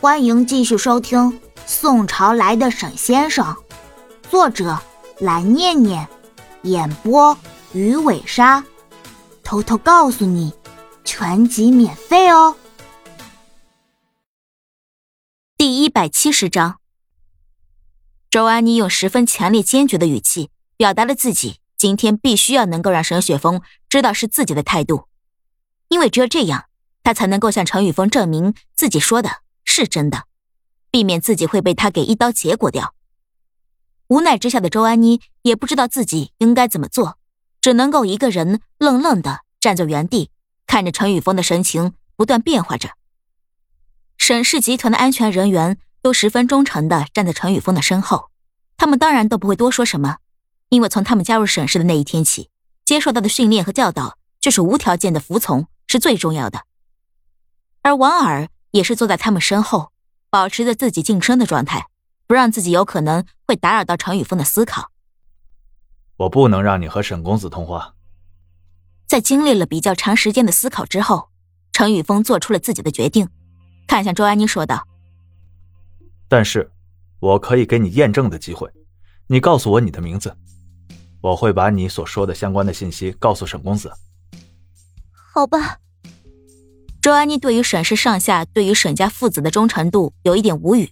欢迎继续收听《宋朝来的沈先生》，作者蓝念念，演播鱼尾鲨。偷偷告诉你，全集免费哦。第一百七十章，周安妮用十分强烈、坚决的语气表达了自己今天必须要能够让沈雪峰知道是自己的态度，因为只有这样，他才能够向陈宇峰证明自己说的。是真的，避免自己会被他给一刀结果掉。无奈之下的周安妮也不知道自己应该怎么做，只能够一个人愣愣的站在原地，看着陈宇峰的神情不断变化着。沈氏集团的安全人员都十分忠诚的站在陈宇峰的身后，他们当然都不会多说什么，因为从他们加入沈氏的那一天起，接受到的训练和教导就是无条件的服从是最重要的。而王尔。也是坐在他们身后，保持着自己晋升的状态，不让自己有可能会打扰到陈宇峰的思考。我不能让你和沈公子通话。在经历了比较长时间的思考之后，程宇峰做出了自己的决定，看向周安妮说道：“但是，我可以给你验证的机会。你告诉我你的名字，我会把你所说的相关的信息告诉沈公子。”好吧。周安妮对于沈氏上下对于沈家父子的忠诚度有一点无语，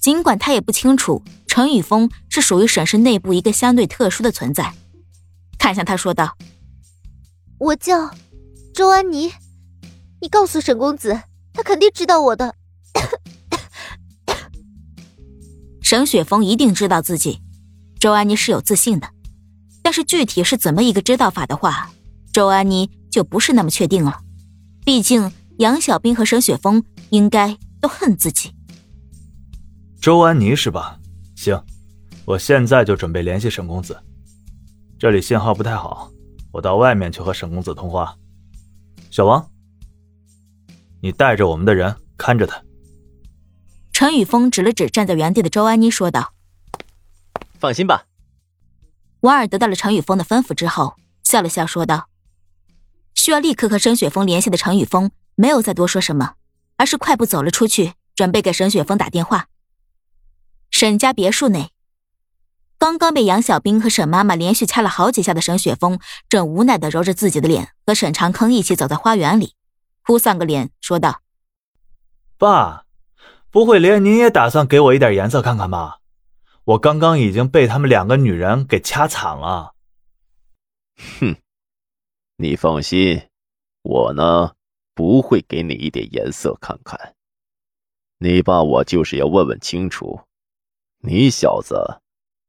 尽管她也不清楚陈宇峰是属于沈氏内部一个相对特殊的存在，看向他说道：“我叫周安妮，你告诉沈公子，他肯定知道我的。”沈雪峰一定知道自己，周安妮是有自信的，但是具体是怎么一个知道法的话，周安妮就不是那么确定了。毕竟杨小兵和沈雪峰应该都恨自己。周安妮是吧？行，我现在就准备联系沈公子。这里信号不太好，我到外面去和沈公子通话。小王，你带着我们的人看着他。陈宇峰指了指站在原地的周安妮，说道：“放心吧。”王尔得到了陈宇峰的吩咐之后，笑了笑，说道。需要立刻和沈雪峰联系的陈宇峰没有再多说什么，而是快步走了出去，准备给沈雪峰打电话。沈家别墅内，刚刚被杨小兵和沈妈妈连续掐了好几下的沈雪峰，正无奈的揉着自己的脸，和沈长坑一起走在花园里，哭丧个脸，说道：“爸，不会连您也打算给我一点颜色看看吧？我刚刚已经被他们两个女人给掐惨了。”哼。你放心，我呢不会给你一点颜色看看。你爸我就是要问问清楚，你小子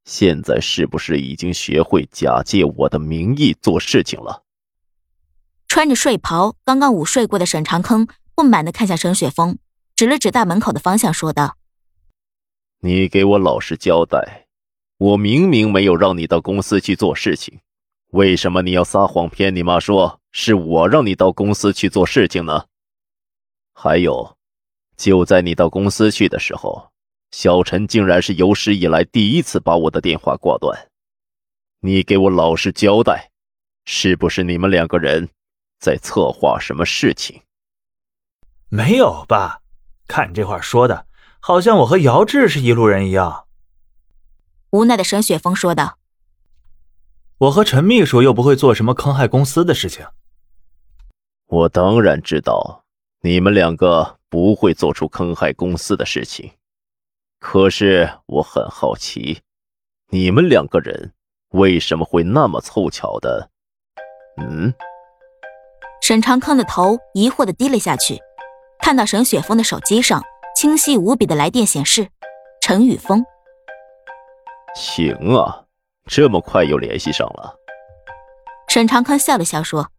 现在是不是已经学会假借我的名义做事情了？穿着睡袍、刚刚午睡过的沈长坑不满的看向沈雪峰，指了指大门口的方向，说道：“你给我老实交代，我明明没有让你到公司去做事情。”为什么你要撒谎骗你妈说是我让你到公司去做事情呢？还有，就在你到公司去的时候，小陈竟然是有史以来第一次把我的电话挂断。你给我老实交代，是不是你们两个人在策划什么事情？没有吧？看你这话说的，好像我和姚志是一路人一样。无奈的沈雪峰说道。我和陈秘书又不会做什么坑害公司的事情。我当然知道你们两个不会做出坑害公司的事情，可是我很好奇，你们两个人为什么会那么凑巧的？嗯？沈长康的头疑惑的低了下去，看到沈雪峰的手机上清晰无比的来电显示：“陈宇峰。”行啊。这么快又联系上了，沈长康笑了笑说：“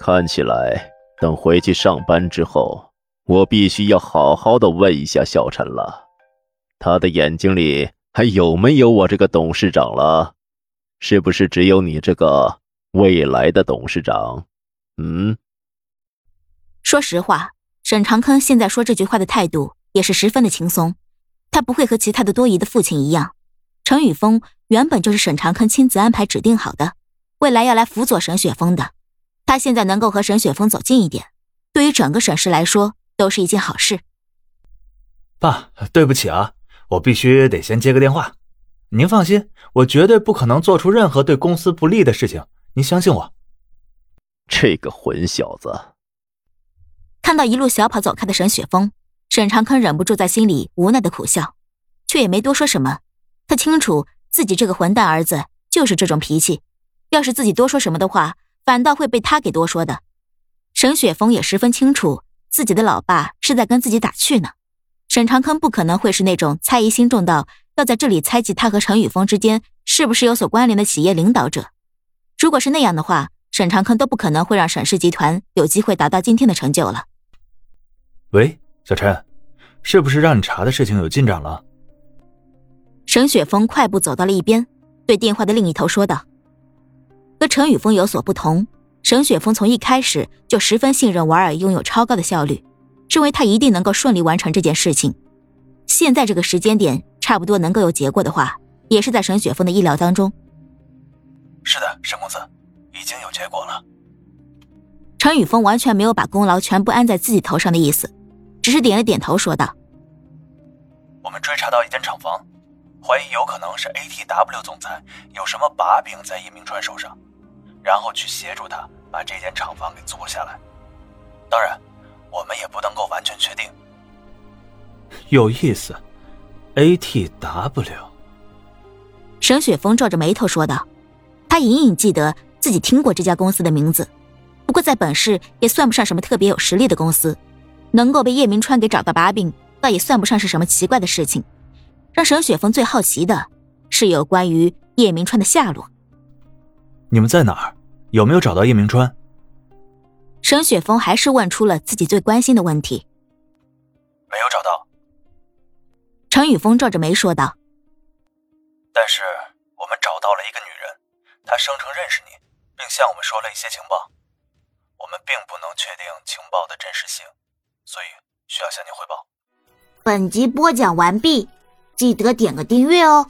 看起来等回去上班之后，我必须要好好的问一下小陈了，他的眼睛里还有没有我这个董事长了？是不是只有你这个未来的董事长？嗯？”说实话，沈长康现在说这句话的态度也是十分的轻松，他不会和其他的多疑的父亲一样。陈宇峰原本就是沈长坑亲自安排指定好的，未来要来辅佐沈雪峰的。他现在能够和沈雪峰走近一点，对于整个沈氏来说都是一件好事。爸，对不起啊，我必须得先接个电话。您放心，我绝对不可能做出任何对公司不利的事情，您相信我。这个混小子！看到一路小跑走开的沈雪峰，沈长坑忍不住在心里无奈的苦笑，却也没多说什么。他清楚自己这个混蛋儿子就是这种脾气，要是自己多说什么的话，反倒会被他给多说的。沈雪峰也十分清楚自己的老爸是在跟自己打趣呢。沈长坑不可能会是那种猜疑心重到要在这里猜忌他和陈宇峰之间是不是有所关联的企业领导者。如果是那样的话，沈长坑都不可能会让沈氏集团有机会达到今天的成就了。喂，小陈，是不是让你查的事情有进展了？沈雪峰快步走到了一边，对电话的另一头说道：“和陈宇峰有所不同，沈雪峰从一开始就十分信任瓦尔拥有超高的效率，认为他一定能够顺利完成这件事情。现在这个时间点，差不多能够有结果的话，也是在沈雪峰的意料当中。”是的，沈公子。已经有结果了。陈宇峰完全没有把功劳全部安在自己头上的意思，只是点了点头，说道：“我们追查到一间厂房，怀疑有可能是 ATW 总裁有什么把柄在叶明川手上，然后去协助他把这间厂房给租下来。当然，我们也不能够完全确定。有意思，ATW。”沈雪峰皱着眉头说道：“他隐隐记得。”自己听过这家公司的名字，不过在本市也算不上什么特别有实力的公司，能够被叶明川给找到把柄，倒也算不上是什么奇怪的事情。让沈雪峰最好奇的是有关于叶明川的下落。你们在哪儿？有没有找到叶明川？沈雪峰还是问出了自己最关心的问题。没有找到。陈宇峰皱着眉说道。但是我们找到了一个女人，她声称认识你。并向我们说了一些情报，我们并不能确定情报的真实性，所以需要向您汇报。本集播讲完毕，记得点个订阅哦。